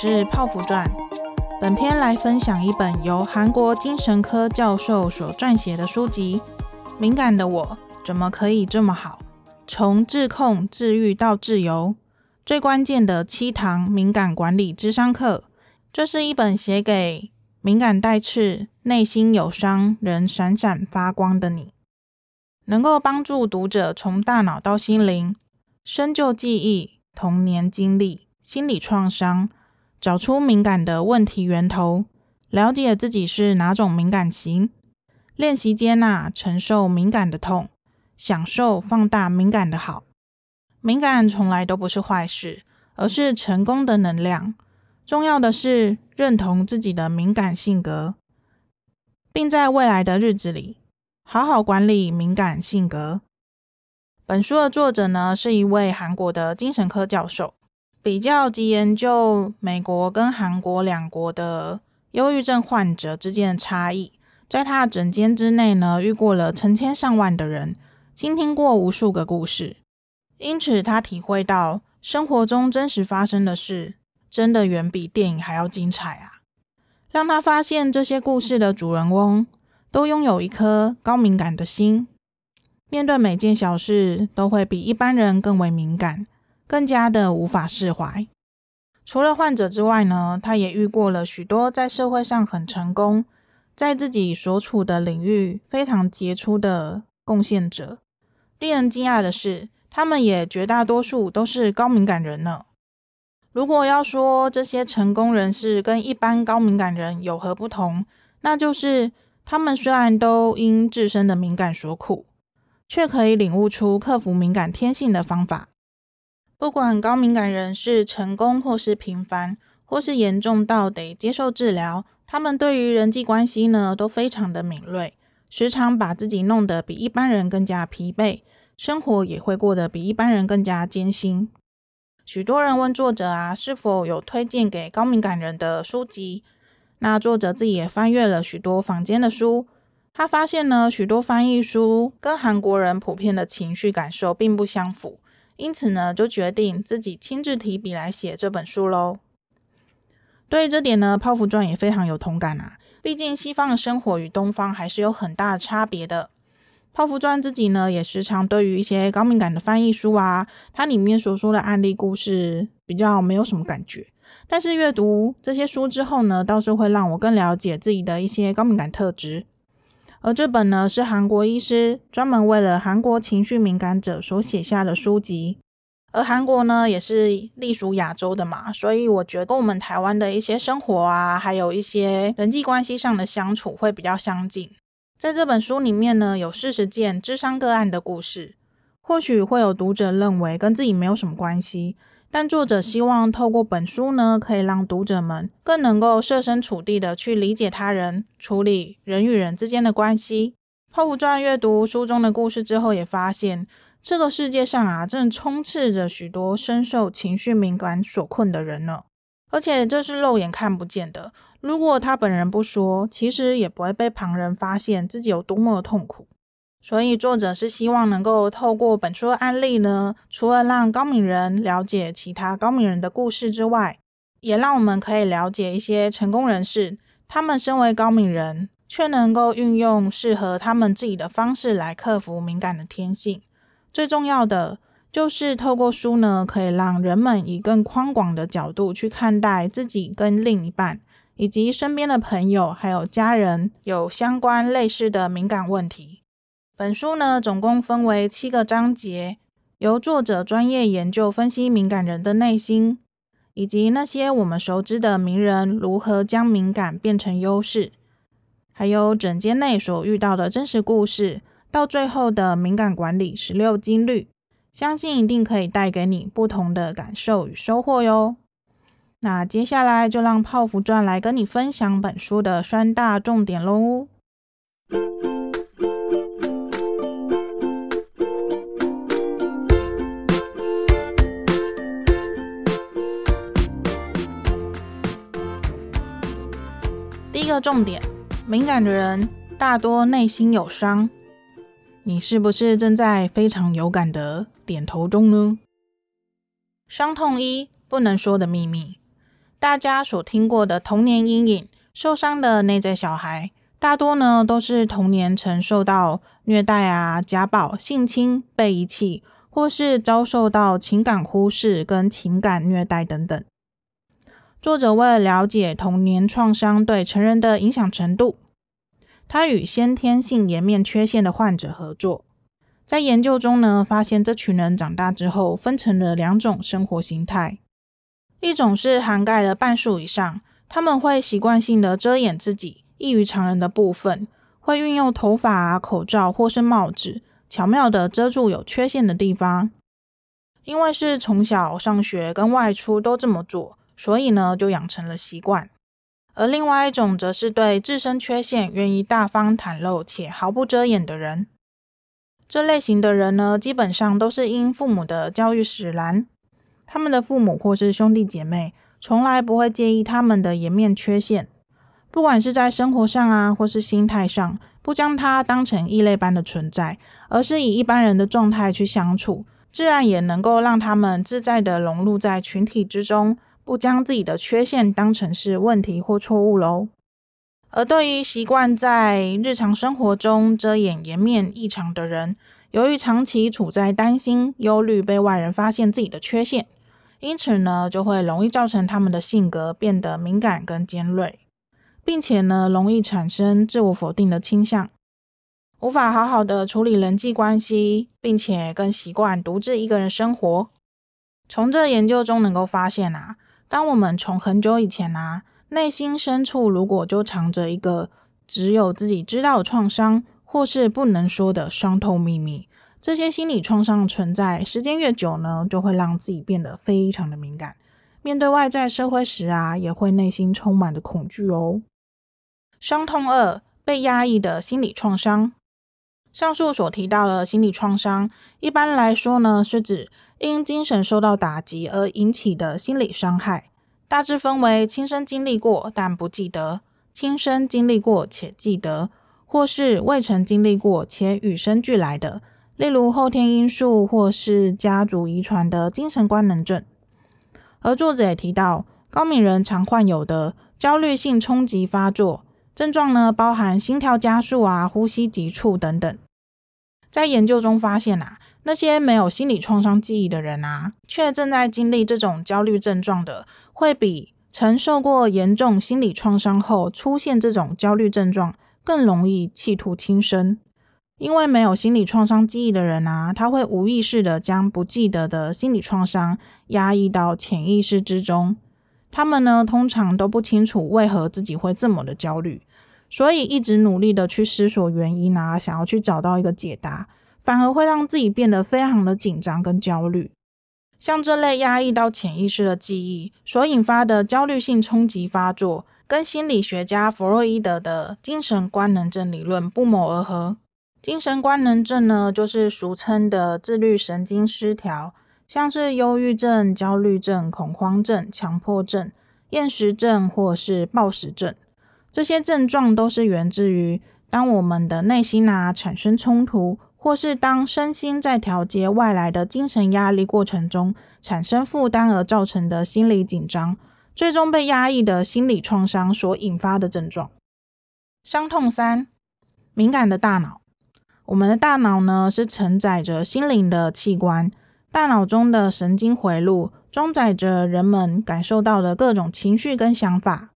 是泡芙传。本篇来分享一本由韩国精神科教授所撰写的书籍。敏感的我怎么可以这么好？从自控、治愈到自由，最关键的七堂敏感管理智商课。这是一本写给敏感带刺、内心有伤、仍闪闪发光的你，能够帮助读者从大脑到心灵，深究记忆、童年经历。心理创伤，找出敏感的问题源头，了解自己是哪种敏感型，练习接纳、承受敏感的痛，享受放大敏感的好。敏感从来都不是坏事，而是成功的能量。重要的是认同自己的敏感性格，并在未来的日子里好好管理敏感性格。本书的作者呢，是一位韩国的精神科教授。比较及研究美国跟韩国两国的忧郁症患者之间的差异，在他的诊间之内呢，遇过了成千上万的人，倾听过无数个故事，因此他体会到生活中真实发生的事，真的远比电影还要精彩啊！让他发现这些故事的主人翁都拥有一颗高敏感的心，面对每件小事都会比一般人更为敏感。更加的无法释怀。除了患者之外呢，他也遇过了许多在社会上很成功，在自己所处的领域非常杰出的贡献者。令人惊讶的是，他们也绝大多数都是高敏感人呢。如果要说这些成功人士跟一般高敏感人有何不同，那就是他们虽然都因自身的敏感所苦，却可以领悟出克服敏感天性的方法。不管高敏感人是成功或是平凡，或是严重到得接受治疗，他们对于人际关系呢都非常的敏锐，时常把自己弄得比一般人更加疲惫，生活也会过得比一般人更加艰辛。许多人问作者啊，是否有推荐给高敏感人的书籍？那作者自己也翻阅了许多坊间的书，他发现呢，许多翻译书跟韩国人普遍的情绪感受并不相符。因此呢，就决定自己亲自提笔来写这本书喽。对于这点呢，泡芙传也非常有同感啊。毕竟西方的生活与东方还是有很大的差别的。泡芙传自己呢，也时常对于一些高敏感的翻译书啊，它里面所说的案例故事比较没有什么感觉。但是阅读这些书之后呢，倒是会让我更了解自己的一些高敏感特质。而这本呢，是韩国医师专门为了韩国情绪敏感者所写下的书籍。而韩国呢，也是隶属亚洲的嘛，所以我觉得跟我们台湾的一些生活啊，还有一些人际关系上的相处会比较相近。在这本书里面呢，有四十件智商个案的故事，或许会有读者认为跟自己没有什么关系。但作者希望透过本书呢，可以让读者们更能够设身处地的去理解他人，处理人与人之间的关系。泡芙钻阅读书中的故事之后，也发现这个世界上啊，正充斥着许多深受情绪敏感所困的人呢。而且这是肉眼看不见的，如果他本人不说，其实也不会被旁人发现自己有多么的痛苦。所以，作者是希望能够透过本书的案例呢，除了让高敏人了解其他高敏人的故事之外，也让我们可以了解一些成功人士，他们身为高敏人，却能够运用适合他们自己的方式来克服敏感的天性。最重要的就是透过书呢，可以让人们以更宽广的角度去看待自己跟另一半，以及身边的朋友还有家人有相关类似的敏感问题。本书呢，总共分为七个章节，由作者专业研究分析敏感人的内心，以及那些我们熟知的名人如何将敏感变成优势，还有诊间内所遇到的真实故事，到最后的敏感管理十六金律，相信一定可以带给你不同的感受与收获哟。那接下来就让泡芙传来跟你分享本书的三大重点喽。第二重点，敏感的人大多内心有伤，你是不是正在非常有感的点头中呢？伤痛一，不能说的秘密。大家所听过的童年阴影、受伤的内在小孩，大多呢都是童年曾受到虐待啊、家暴、性侵、被遗弃，或是遭受到情感忽视跟情感虐待等等。作者为了了解童年创伤对成人的影响程度，他与先天性颜面缺陷的患者合作，在研究中呢，发现这群人长大之后分成了两种生活形态。一种是涵盖了半数以上，他们会习惯性的遮掩自己异于常人的部分，会运用头发啊、口罩或是帽子，巧妙的遮住有缺陷的地方。因为是从小上学跟外出都这么做，所以呢就养成了习惯。而另外一种则是对自身缺陷愿意大方袒露且毫不遮掩的人。这类型的人呢，基本上都是因父母的教育使然。他们的父母或是兄弟姐妹从来不会介意他们的颜面缺陷，不管是在生活上啊，或是心态上，不将他当成异类般的存在，而是以一般人的状态去相处，自然也能够让他们自在的融入在群体之中，不将自己的缺陷当成是问题或错误喽。而对于习惯在日常生活中遮掩颜面异常的人，由于长期处在担心、忧虑被外人发现自己的缺陷。因此呢，就会容易造成他们的性格变得敏感跟尖锐，并且呢，容易产生自我否定的倾向，无法好好的处理人际关系，并且更习惯独自一个人生活。从这研究中能够发现啊，当我们从很久以前啊，内心深处如果就藏着一个只有自己知道的创伤，或是不能说的伤痛秘密。这些心理创伤存在，时间越久呢，就会让自己变得非常的敏感。面对外在社会时啊，也会内心充满的恐惧哦。伤痛二，被压抑的心理创伤。上述所提到的心理创伤，一般来说呢，是指因精神受到打击而引起的心理伤害，大致分为亲身经历过但不记得、亲身经历过且记得，或是未曾经历过且与生俱来的。例如后天因素或是家族遗传的精神官能症，而作者也提到，高敏人常患有的焦虑性冲击发作症状呢，包含心跳加速啊、呼吸急促等等。在研究中发现啊，那些没有心理创伤记忆的人啊，却正在经历这种焦虑症状的，会比曾受过严重心理创伤后出现这种焦虑症状更容易企图轻生。因为没有心理创伤记忆的人啊，他会无意识的将不记得的心理创伤压抑到潜意识之中。他们呢，通常都不清楚为何自己会这么的焦虑，所以一直努力的去思索原因啊，想要去找到一个解答，反而会让自己变得非常的紧张跟焦虑。像这类压抑到潜意识的记忆所引发的焦虑性冲击发作，跟心理学家弗洛伊德的精神官能症理论不谋而合。精神官能症呢，就是俗称的自律神经失调，像是忧郁症、焦虑症、恐慌症、强迫症、厌食症或是暴食症。这些症状都是源自于当我们的内心啊产生冲突，或是当身心在调节外来的精神压力过程中产生负担而造成的心理紧张，最终被压抑的心理创伤所引发的症状。伤痛三，敏感的大脑。我们的大脑呢，是承载着心灵的器官。大脑中的神经回路装载着人们感受到的各种情绪跟想法。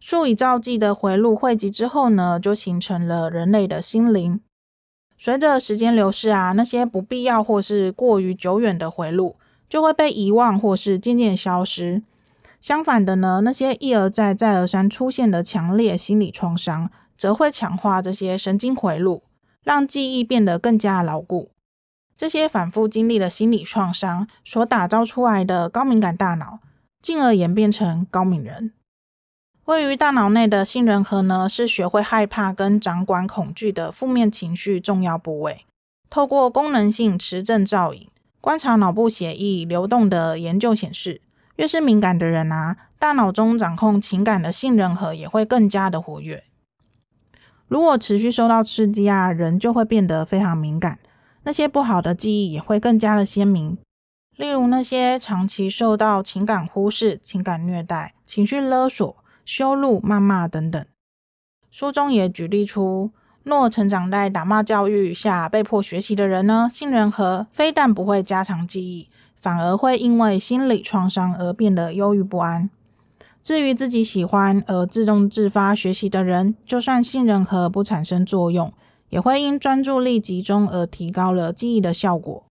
数以兆计的回路汇集之后呢，就形成了人类的心灵。随着时间流逝啊，那些不必要或是过于久远的回路就会被遗忘或是渐渐消失。相反的呢，那些一而再、再而三出现的强烈心理创伤，则会强化这些神经回路。让记忆变得更加牢固。这些反复经历的心理创伤所打造出来的高敏感大脑，进而演变成高敏人。位于大脑内的杏仁核呢，是学会害怕跟掌管恐惧的负面情绪重要部位。透过功能性磁振造影观察脑部血液流动的研究显示，越是敏感的人啊，大脑中掌控情感的杏仁核也会更加的活跃。如果持续受到刺激啊，人就会变得非常敏感，那些不好的记忆也会更加的鲜明。例如那些长期受到情感忽视、情感虐待、情绪勒索、羞辱、谩骂等等。书中也举例出，若成长在打骂教育下被迫学习的人呢，杏仁核非但不会加强记忆，反而会因为心理创伤而变得忧郁不安。至于自己喜欢而自动自发学习的人，就算杏仁核不产生作用，也会因专注力集中而提高了记忆的效果。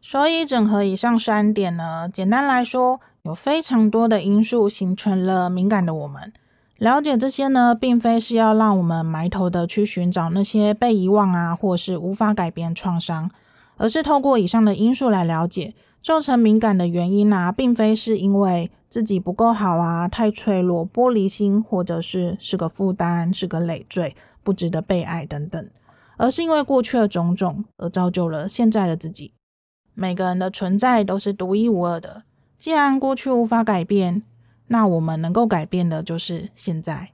所以，整合以上三点呢，简单来说，有非常多的因素形成了敏感的我们。了解这些呢，并非是要让我们埋头的去寻找那些被遗忘啊，或是无法改变创伤，而是透过以上的因素来了解，造成敏感的原因啊，并非是因为自己不够好啊，太脆弱、玻璃心，或者是是个负担、是个累赘、不值得被爱等等，而是因为过去的种种而造就了现在的自己。每个人的存在都是独一无二的，既然过去无法改变。那我们能够改变的就是现在。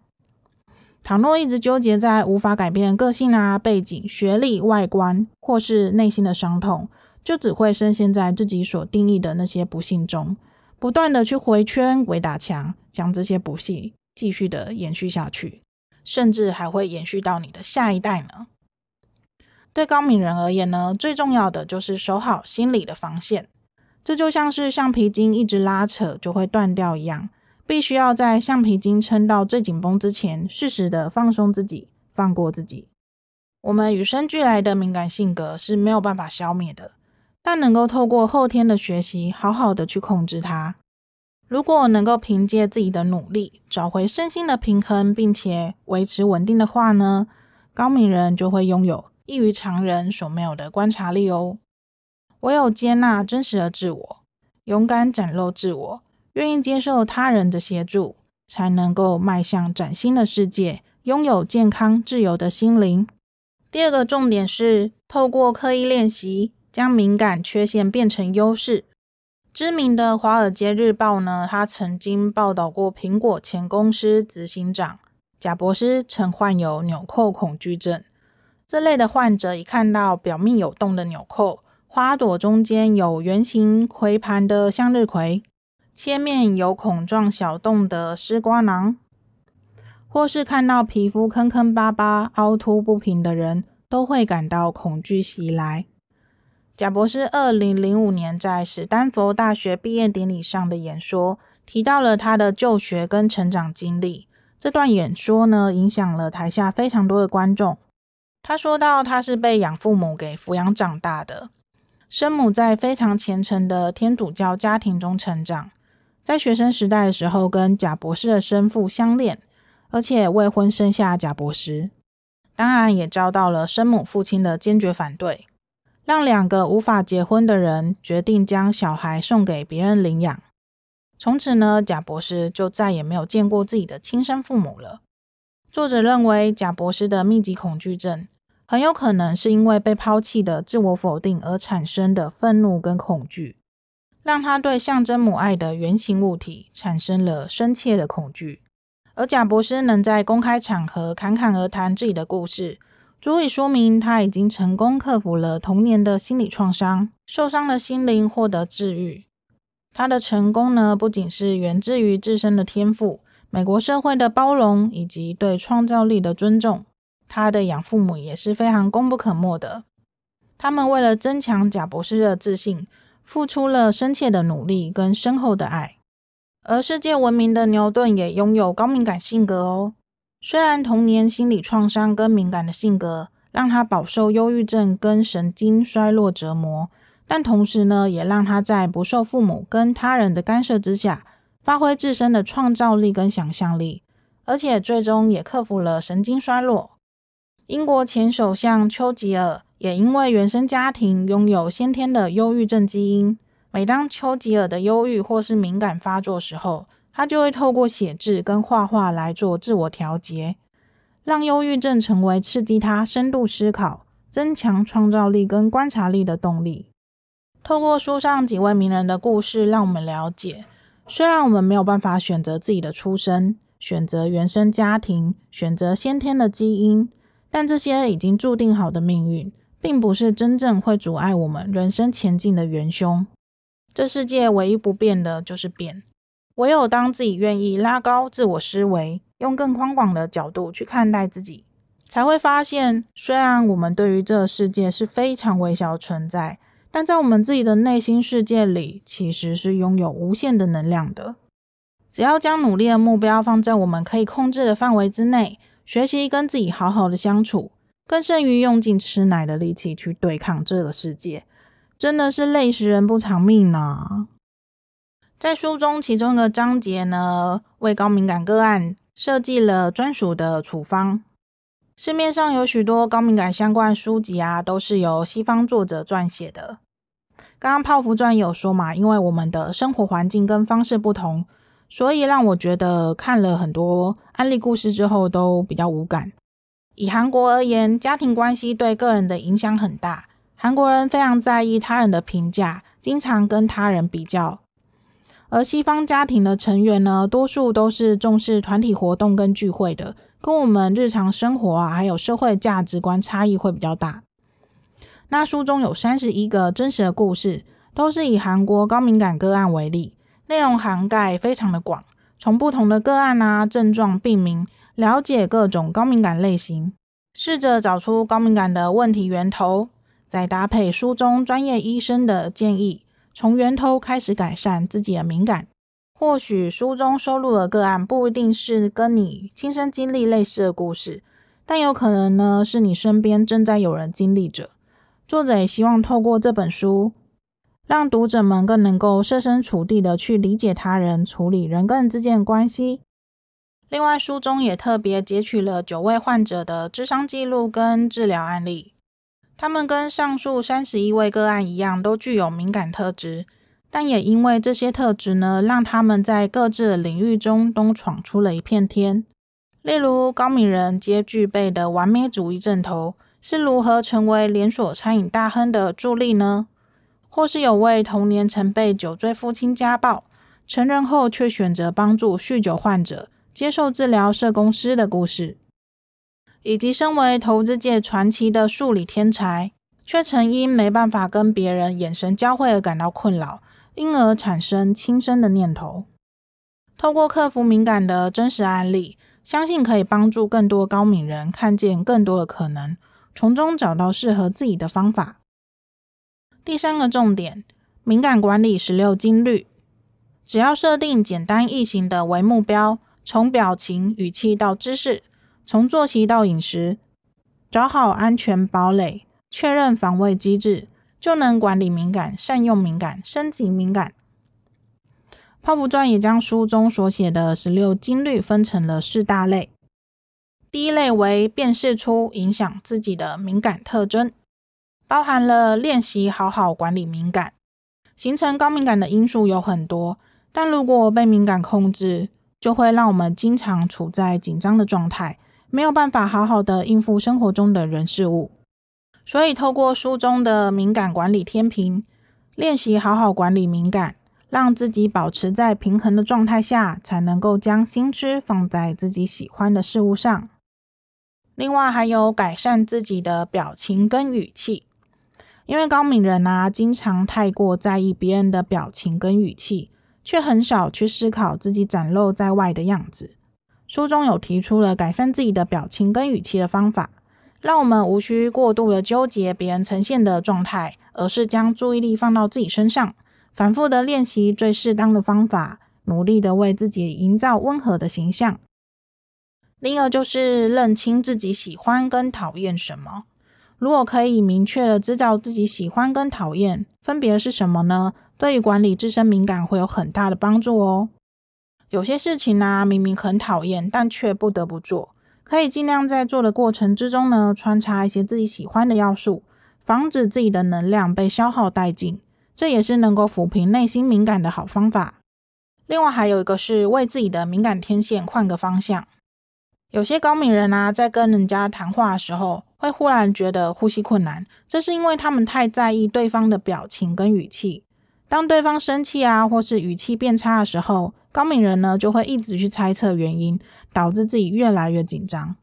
倘若一直纠结在无法改变个性啊、背景、学历、外观，或是内心的伤痛，就只会深陷在自己所定义的那些不幸中，不断的去回圈、围打墙，将这些不幸继续的延续下去，甚至还会延续到你的下一代呢。对高敏人而言呢，最重要的就是守好心理的防线，这就像是橡皮筋一直拉扯就会断掉一样。必须要在橡皮筋撑到最紧绷之前，适时的放松自己，放过自己。我们与生俱来的敏感性格是没有办法消灭的，但能够透过后天的学习，好好的去控制它。如果能够凭借自己的努力，找回身心的平衡，并且维持稳定的话呢，高敏人就会拥有异于常人所没有的观察力哦。唯有接纳真实的自我，勇敢展露自我。愿意接受他人的协助，才能够迈向崭新的世界，拥有健康自由的心灵。第二个重点是透过刻意练习，将敏感缺陷变成优势。知名的《华尔街日报》呢，他曾经报道过苹果前公司执行长贾伯斯曾患有纽扣恐惧症。这类的患者一看到表面有洞的纽扣，花朵中间有圆形葵盘的向日葵。切面有孔状小洞的丝瓜囊，或是看到皮肤坑坑巴巴、凹凸不平的人，都会感到恐惧袭来。贾博士二零零五年在史丹佛大学毕业典礼上的演说，提到了他的就学跟成长经历。这段演说呢，影响了台下非常多的观众。他说到，他是被养父母给抚养长大的，生母在非常虔诚的天主教家庭中成长。在学生时代的时候，跟贾博士的生父相恋，而且未婚生下贾博士，当然也遭到了生母父亲的坚决反对，让两个无法结婚的人决定将小孩送给别人领养。从此呢，贾博士就再也没有见过自己的亲生父母了。作者认为，贾博士的密集恐惧症很有可能是因为被抛弃的自我否定而产生的愤怒跟恐惧。让他对象征母爱的圆形物体产生了深切的恐惧，而贾伯斯能在公开场合侃侃而谈自己的故事，足以说明他已经成功克服了童年的心理创伤，受伤的心灵获得治愈。他的成功呢，不仅是源自于自身的天赋、美国社会的包容以及对创造力的尊重，他的养父母也是非常功不可没的。他们为了增强贾博士的自信，付出了深切的努力跟深厚的爱，而世界闻名的牛顿也拥有高敏感性格哦。虽然童年心理创伤跟敏感的性格让他饱受忧郁症跟神经衰弱折磨，但同时呢，也让他在不受父母跟他人的干涉之下，发挥自身的创造力跟想象力，而且最终也克服了神经衰弱。英国前首相丘吉尔。也因为原生家庭拥有先天的忧郁症基因，每当丘吉尔的忧郁或是敏感发作时候，他就会透过写字跟画画来做自我调节，让忧郁症成为刺激他深度思考、增强创造力跟观察力的动力。透过书上几位名人的故事，让我们了解，虽然我们没有办法选择自己的出身，选择原生家庭，选择先天的基因，但这些已经注定好的命运。并不是真正会阻碍我们人生前进的元凶。这世界唯一不变的就是变。唯有当自己愿意拉高自我思维，用更宽广的角度去看待自己，才会发现，虽然我们对于这个世界是非常微小的存在，但在我们自己的内心世界里，其实是拥有无限的能量的。只要将努力的目标放在我们可以控制的范围之内，学习跟自己好好的相处，更胜于用尽吃奶的力气去对抗这个世界。真的是累死人不偿命啊！在书中其中一个章节呢，为高敏感个案设计了专属的处方。市面上有许多高敏感相关书籍啊，都是由西方作者撰写的。刚刚泡芙钻有说嘛，因为我们的生活环境跟方式不同，所以让我觉得看了很多案例故事之后都比较无感。以韩国而言，家庭关系对个人的影响很大。韩国人非常在意他人的评价，经常跟他人比较；而西方家庭的成员呢，多数都是重视团体活动跟聚会的，跟我们日常生活啊，还有社会价值观差异会比较大。那书中有三十一个真实的故事，都是以韩国高敏感个案为例，内容涵盖非常的广，从不同的个案啊、症状、病名，了解各种高敏感类型，试着找出高敏感的问题源头。再搭配书中专业医生的建议，从源头开始改善自己的敏感。或许书中收录的个案不一定是跟你亲身经历类似的故事，但有可能呢是你身边正在有人经历着。作者也希望透过这本书，让读者们更能够设身处地的去理解他人，处理人跟人之间的关系。另外，书中也特别截取了九位患者的智商记录跟治疗案例。他们跟上述三十一位个案一样，都具有敏感特质，但也因为这些特质呢，让他们在各自领域中都闯出了一片天。例如，高敏人皆具备的完美主义症头是如何成为连锁餐饮大亨的助力呢？或是有位童年曾被酒醉父亲家暴，成人后却选择帮助酗酒患者接受治疗社工师的故事。以及身为投资界传奇的数理天才，却曾因没办法跟别人眼神交汇而感到困扰，因而产生轻生的念头。透过克服敏感的真实案例，相信可以帮助更多高敏人看见更多的可能，从中找到适合自己的方法。第三个重点，敏感管理十六金律，只要设定简单易行的为目标，从表情、语气到姿势。从作息到饮食，找好安全堡垒，确认防卫机制，就能管理敏感、善用敏感、升级敏感。泡芙传也将书中所写的十六金律分成了四大类。第一类为辨识出影响自己的敏感特征，包含了练习好好管理敏感。形成高敏感的因素有很多，但如果被敏感控制，就会让我们经常处在紧张的状态。没有办法好好的应付生活中的人事物，所以透过书中的敏感管理天平，练习好好管理敏感，让自己保持在平衡的状态下，才能够将心思放在自己喜欢的事物上。另外还有改善自己的表情跟语气，因为高敏人啊，经常太过在意别人的表情跟语气，却很少去思考自己展露在外的样子。书中有提出了改善自己的表情跟语气的方法，让我们无需过度的纠结别人呈现的状态，而是将注意力放到自己身上，反复的练习最适当的方法，努力的为自己营造温和的形象。另一个就是认清自己喜欢跟讨厌什么。如果可以明确的知道自己喜欢跟讨厌分别是什么呢？对于管理自身敏感会有很大的帮助哦。有些事情呢、啊，明明很讨厌，但却不得不做。可以尽量在做的过程之中呢，穿插一些自己喜欢的要素，防止自己的能量被消耗殆尽。这也是能够抚平内心敏感的好方法。另外还有一个是为自己的敏感天线换个方向。有些高敏人啊，在跟人家谈话的时候，会忽然觉得呼吸困难，这是因为他们太在意对方的表情跟语气。当对方生气啊，或是语气变差的时候，高敏人呢就会一直去猜测原因，导致自己越来越紧张。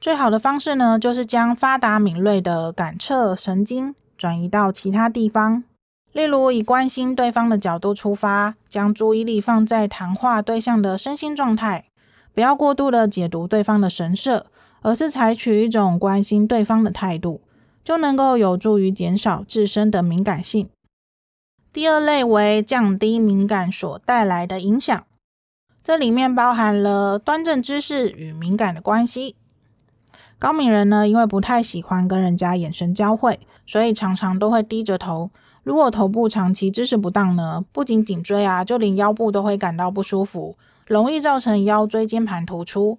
最好的方式呢，就是将发达敏锐的感测神经转移到其他地方，例如，以关心对方的角度出发，将注意力放在谈话对象的身心状态，不要过度的解读对方的神色，而是采取一种关心对方的态度，就能够有助于减少自身的敏感性。第二类为降低敏感所带来的影响，这里面包含了端正姿势与敏感的关系。高敏人呢，因为不太喜欢跟人家眼神交汇，所以常常都会低着头。如果头部长期姿势不当呢，不仅颈椎啊，就连腰部都会感到不舒服，容易造成腰椎间盘突出。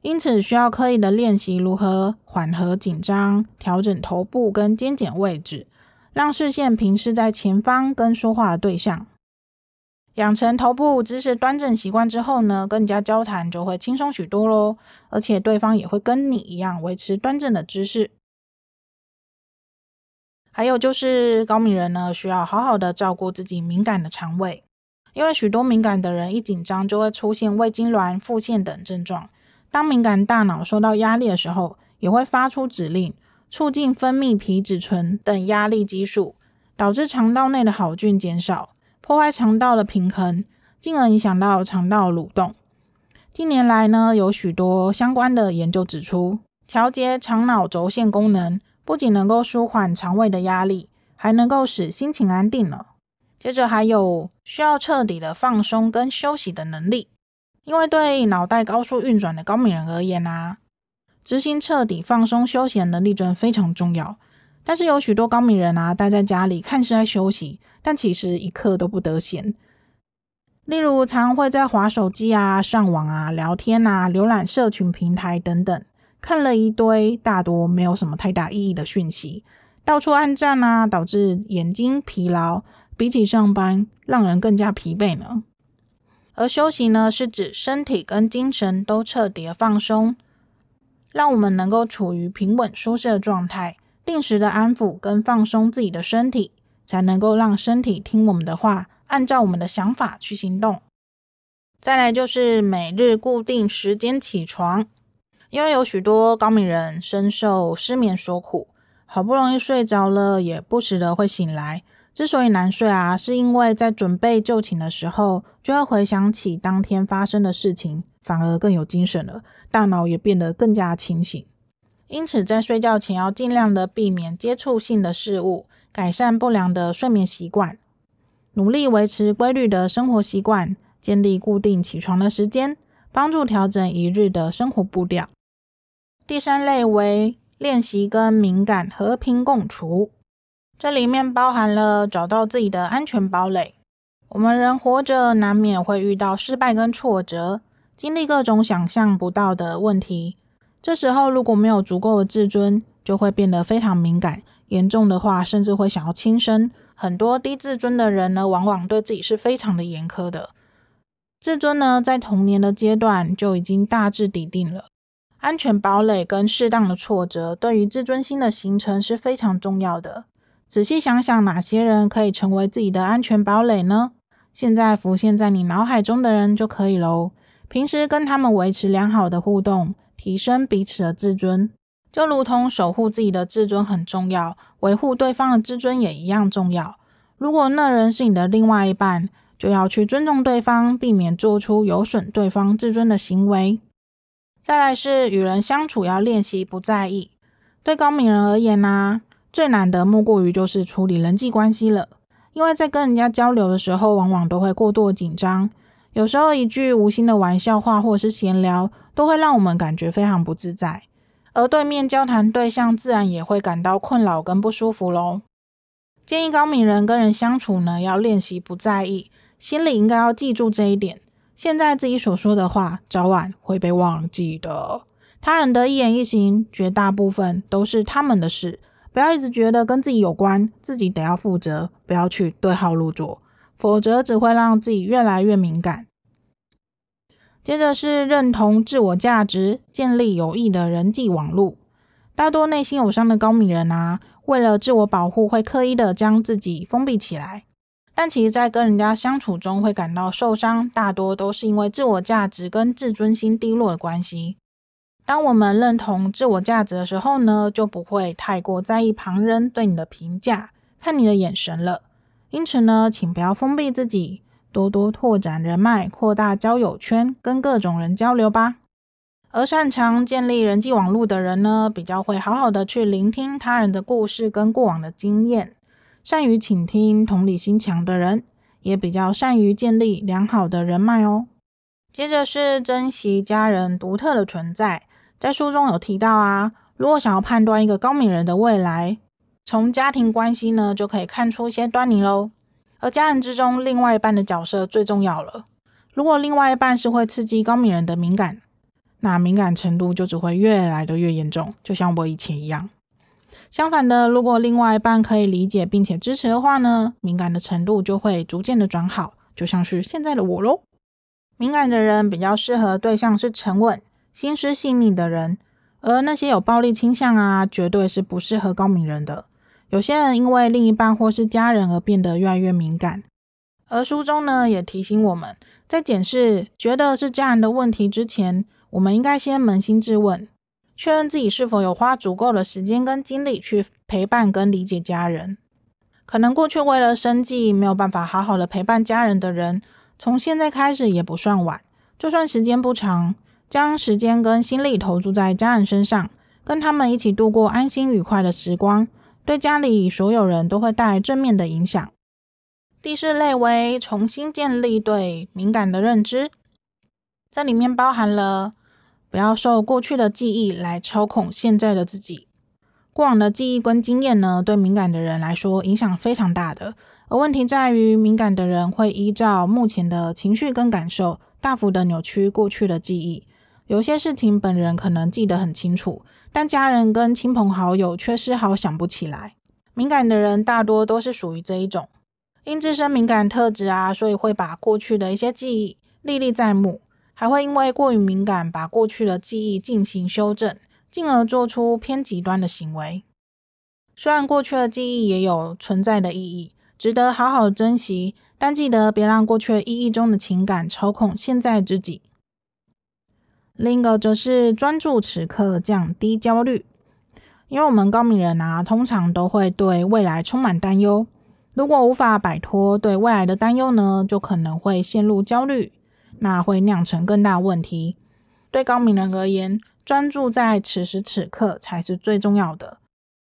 因此，需要刻意的练习如何缓和紧张，调整头部跟肩颈位置，让视线平视在前方跟说话的对象。养成头部姿势端正习惯之后呢，跟人家交谈就会轻松许多喽，而且对方也会跟你一样维持端正的姿势。还有就是高敏人呢，需要好好的照顾自己敏感的肠胃，因为许多敏感的人一紧张就会出现胃痉挛、腹泻等症状。当敏感大脑受到压力的时候，也会发出指令，促进分泌皮质醇等压力激素，导致肠道内的好菌减少，破坏肠道的平衡，进而影响到肠道蠕动。近年来呢，有许多相关的研究指出，调节肠脑轴线功能。不仅能够舒缓肠胃的压力，还能够使心情安定呢。接着还有需要彻底的放松跟休息的能力，因为对脑袋高速运转的高敏人而言啊，执行彻底放松休闲能力真的非常重要。但是有许多高敏人啊，待在家里看似在休息，但其实一刻都不得闲。例如，常会在滑手机啊、上网啊、聊天啊、浏览社群平台等等。看了一堆大多没有什么太大意义的讯息，到处按赞啊，导致眼睛疲劳，比起上班让人更加疲惫呢。而休息呢，是指身体跟精神都彻底的放松，让我们能够处于平稳舒适的状态，定时的安抚跟放松自己的身体，才能够让身体听我们的话，按照我们的想法去行动。再来就是每日固定时间起床。因为有许多高敏人深受失眠所苦，好不容易睡着了，也不时的会醒来。之所以难睡啊，是因为在准备就寝的时候，就会回想起当天发生的事情，反而更有精神了，大脑也变得更加清醒。因此，在睡觉前要尽量的避免接触性的事物，改善不良的睡眠习惯，努力维持规律的生活习惯，建立固定起床的时间，帮助调整一日的生活步调。第三类为练习跟敏感和平共处，这里面包含了找到自己的安全堡垒。我们人活着难免会遇到失败跟挫折，经历各种想象不到的问题。这时候如果没有足够的自尊，就会变得非常敏感，严重的话甚至会想要轻生。很多低自尊的人呢，往往对自己是非常的严苛的。自尊呢，在童年的阶段就已经大致底定了。安全堡垒跟适当的挫折，对于自尊心的形成是非常重要的。仔细想想，哪些人可以成为自己的安全堡垒呢？现在浮现在你脑海中的人就可以喽。平时跟他们维持良好的互动，提升彼此的自尊，就如同守护自己的自尊很重要，维护对方的自尊也一样重要。如果那人是你的另外一半，就要去尊重对方，避免做出有损对方自尊的行为。再来是与人相处要练习不在意。对高敏人而言呢、啊，最难的莫过于就是处理人际关系了。因为在跟人家交流的时候，往往都会过度紧张，有时候一句无心的玩笑话或是闲聊，都会让我们感觉非常不自在，而对面交谈对象自然也会感到困扰跟不舒服喽。建议高敏人跟人相处呢，要练习不在意，心里应该要记住这一点。现在自己所说的话，早晚会被忘记的。他人的一言一行，绝大部分都是他们的事。不要一直觉得跟自己有关，自己得要负责，不要去对号入座，否则只会让自己越来越敏感。接着是认同自我价值，建立有益的人际网络。大多内心有伤的高敏人啊，为了自我保护，会刻意的将自己封闭起来。但其实，在跟人家相处中会感到受伤，大多都是因为自我价值跟自尊心低落的关系。当我们认同自我价值的时候呢，就不会太过在意旁人对你的评价，看你的眼神了。因此呢，请不要封闭自己，多多拓展人脉，扩大交友圈，跟各种人交流吧。而擅长建立人际网络的人呢，比较会好好的去聆听他人的故事跟过往的经验，善于倾听、同理心强的人，也比较善于建立良好的人脉哦。接着是珍惜家人独特的存在，在书中有提到啊，如果想要判断一个高敏人的未来，从家庭关系呢就可以看出一些端倪喽。而家人之中，另外一半的角色最重要了。如果另外一半是会刺激高敏人的敏感，那敏感程度就只会越来的越严重，就像我以前一样。相反的，如果另外一半可以理解并且支持的话呢，敏感的程度就会逐渐的转好，就像是现在的我喽。敏感的人比较适合对象是沉稳、心思细腻的人，而那些有暴力倾向啊，绝对是不适合高敏人的。有些人因为另一半或是家人而变得越来越敏感，而书中呢也提醒我们，在检视觉得是家人的问题之前，我们应该先扪心自问，确认自己是否有花足够的时间跟精力去陪伴跟理解家人。可能过去为了生计没有办法好好的陪伴家人的人，从现在开始也不算晚。就算时间不长，将时间跟心力投注在家人身上，跟他们一起度过安心愉快的时光，对家里所有人都会带来正面的影响。第四类为重新建立对敏感的认知，这里面包含了。不要受过去的记忆来操控现在的自己。过往的记忆跟经验呢，对敏感的人来说影响非常大的。而问题在于，敏感的人会依照目前的情绪跟感受，大幅的扭曲过去的记忆。有些事情本人可能记得很清楚，但家人跟亲朋好友却丝毫想不起来。敏感的人大多都是属于这一种，因自身敏感特质啊，所以会把过去的一些记忆历历在目。还会因为过于敏感，把过去的记忆进行修正，进而做出偏极端的行为。虽然过去的记忆也有存在的意义，值得好好珍惜，但记得别让过去的意义中的情感操控现在自己。另一个则是专注此刻，降低焦虑。因为我们高敏人啊，通常都会对未来充满担忧。如果无法摆脱对未来的担忧呢，就可能会陷入焦虑。那会酿成更大问题。对高敏人而言，专注在此时此刻才是最重要的。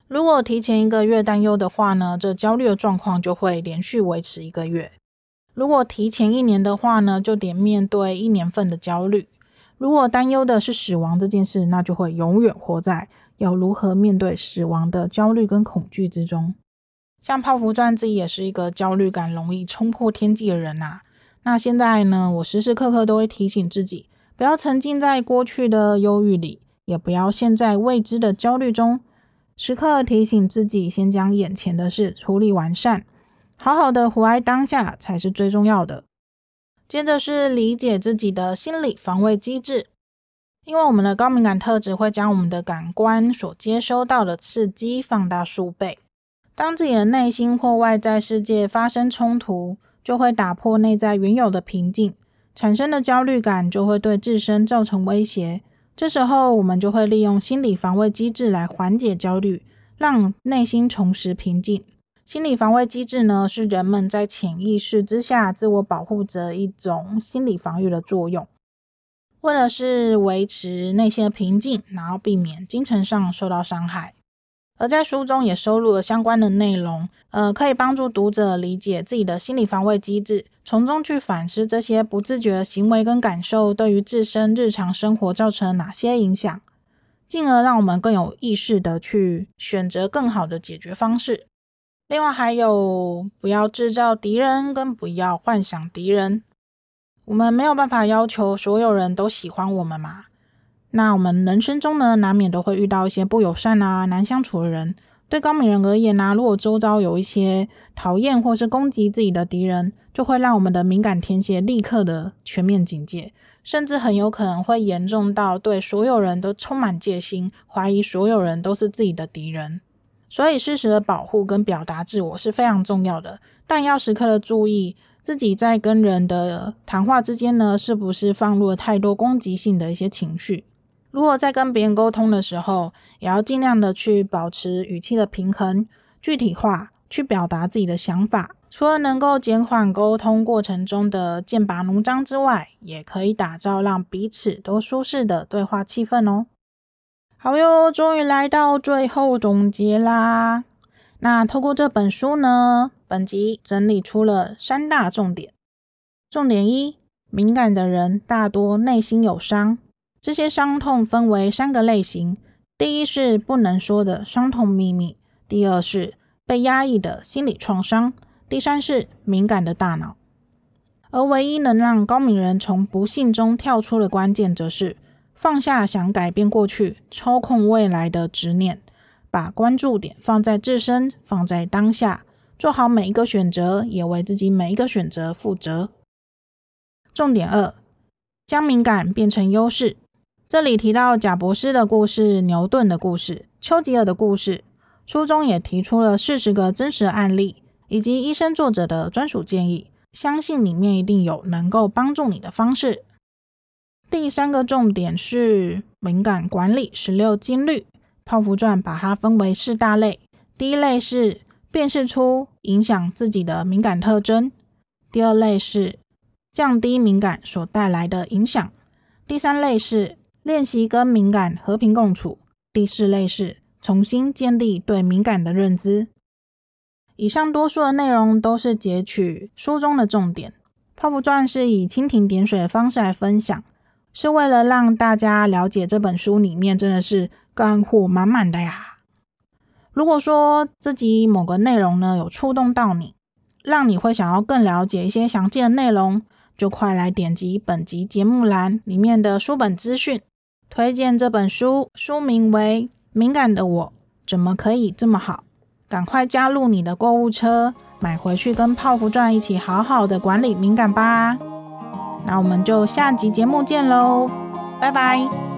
如果提前一个月担忧的话呢，这焦虑的状况就会连续维持一个月。如果提前一年的话呢，就得面对一年份的焦虑。如果担忧的是死亡这件事，那就会永远活在要如何面对死亡的焦虑跟恐惧之中。像泡芙传自己也是一个焦虑感容易冲破天际的人呐、那现在呢，我时时刻刻都会提醒自己，不要沉浸在过去的忧郁里，也不要陷在未知的焦虑中。时刻提醒自己，先将眼前的事处理完善，好好的活在当下才是最重要的。接着是理解自己的心理防卫机制，因为我们的高敏感特质会将我们的感官所接收到的刺激放大数倍。当自己的内心或外在世界发生冲突，就会打破内在原有的平静，产生的焦虑感就会对自身造成威胁。这时候，我们就会利用心理防卫机制来缓解焦虑，让内心重拾平静。心理防卫机制呢，是人们在潜意识之下自我保护着一种心理防御的作用，为的是维持内心的平静，然后避免精神上受到伤害。而在书中也收录了相关的内容，呃，可以帮助读者理解自己的心理防卫机制，从中去反思这些不自觉的行为跟感受对于自身日常生活造成哪些影响，进而让我们更有意识的去选择更好的解决方式。另外还有，不要制造敌人，跟不要幻想敌人。我们没有办法要求所有人都喜欢我们嘛。那我们人生中呢，难免都会遇到一些不友善啊、难相处的人。对高敏人而言呢，如果周遭有一些讨厌或是攻击自己的敌人，就会让我们的敏感天蝎立刻的全面警戒，甚至很有可能会严重到对所有人都充满戒心，怀疑所有人都是自己的敌人。所以适时的保护跟表达自我是非常重要的，但要时刻的注意自己在跟人的谈话之间呢，是不是放入了太多攻击性的一些情绪。如果在跟别人沟通的时候，也要尽量的去保持语气的平衡、具体化，去表达自己的想法。除了能够减缓沟通过程中的剑拔弩张之外，也可以打造让彼此都舒适的对话气氛哦。好哟，终于来到最后总结啦。那透过这本书呢，本集整理出了三大重点。重点一：敏感的人大多内心有伤，这些伤痛分为三个类型。第一是不能说的伤痛秘密，第二是被压抑的心理创伤，第三是敏感的大脑。而唯一能让高敏人从不幸中跳出的关键，则是。放下想改变过去、操控未来的执念，把关注点放在自身，放在当下，做好每一个选择，也为自己每一个选择负责。重点二：将敏感变成优势。这里提到贾博士的故事、牛顿的故事、丘吉尔的故事，书中也提出了四十个真实案例，以及医生作者的专属建议。相信里面一定有能够帮助你的方式。第三个重点是敏感管理十六金律，泡芙传把它分为四大类。第一类是辨识出影响自己的敏感特征；第二类是降低敏感所带来的影响；第三类是练习跟敏感和平共处；第四类是重新建立对敏感的认知。以上多数的内容都是截取书中的重点，泡芙传是以蜻蜓点水的方式来分享。是为了让大家了解这本书里面真的是干货满满的呀。如果说自己某个内容呢有触动到你，让你会想要更了解一些详细的内容，就快来点击本集节目栏里面的书本资讯，推荐这本书，书名为《敏感的我怎么可以这么好》，赶快加入你的购物车，买回去跟泡芙传一起好好的管理敏感吧。那我们就下集节目见喽，拜拜。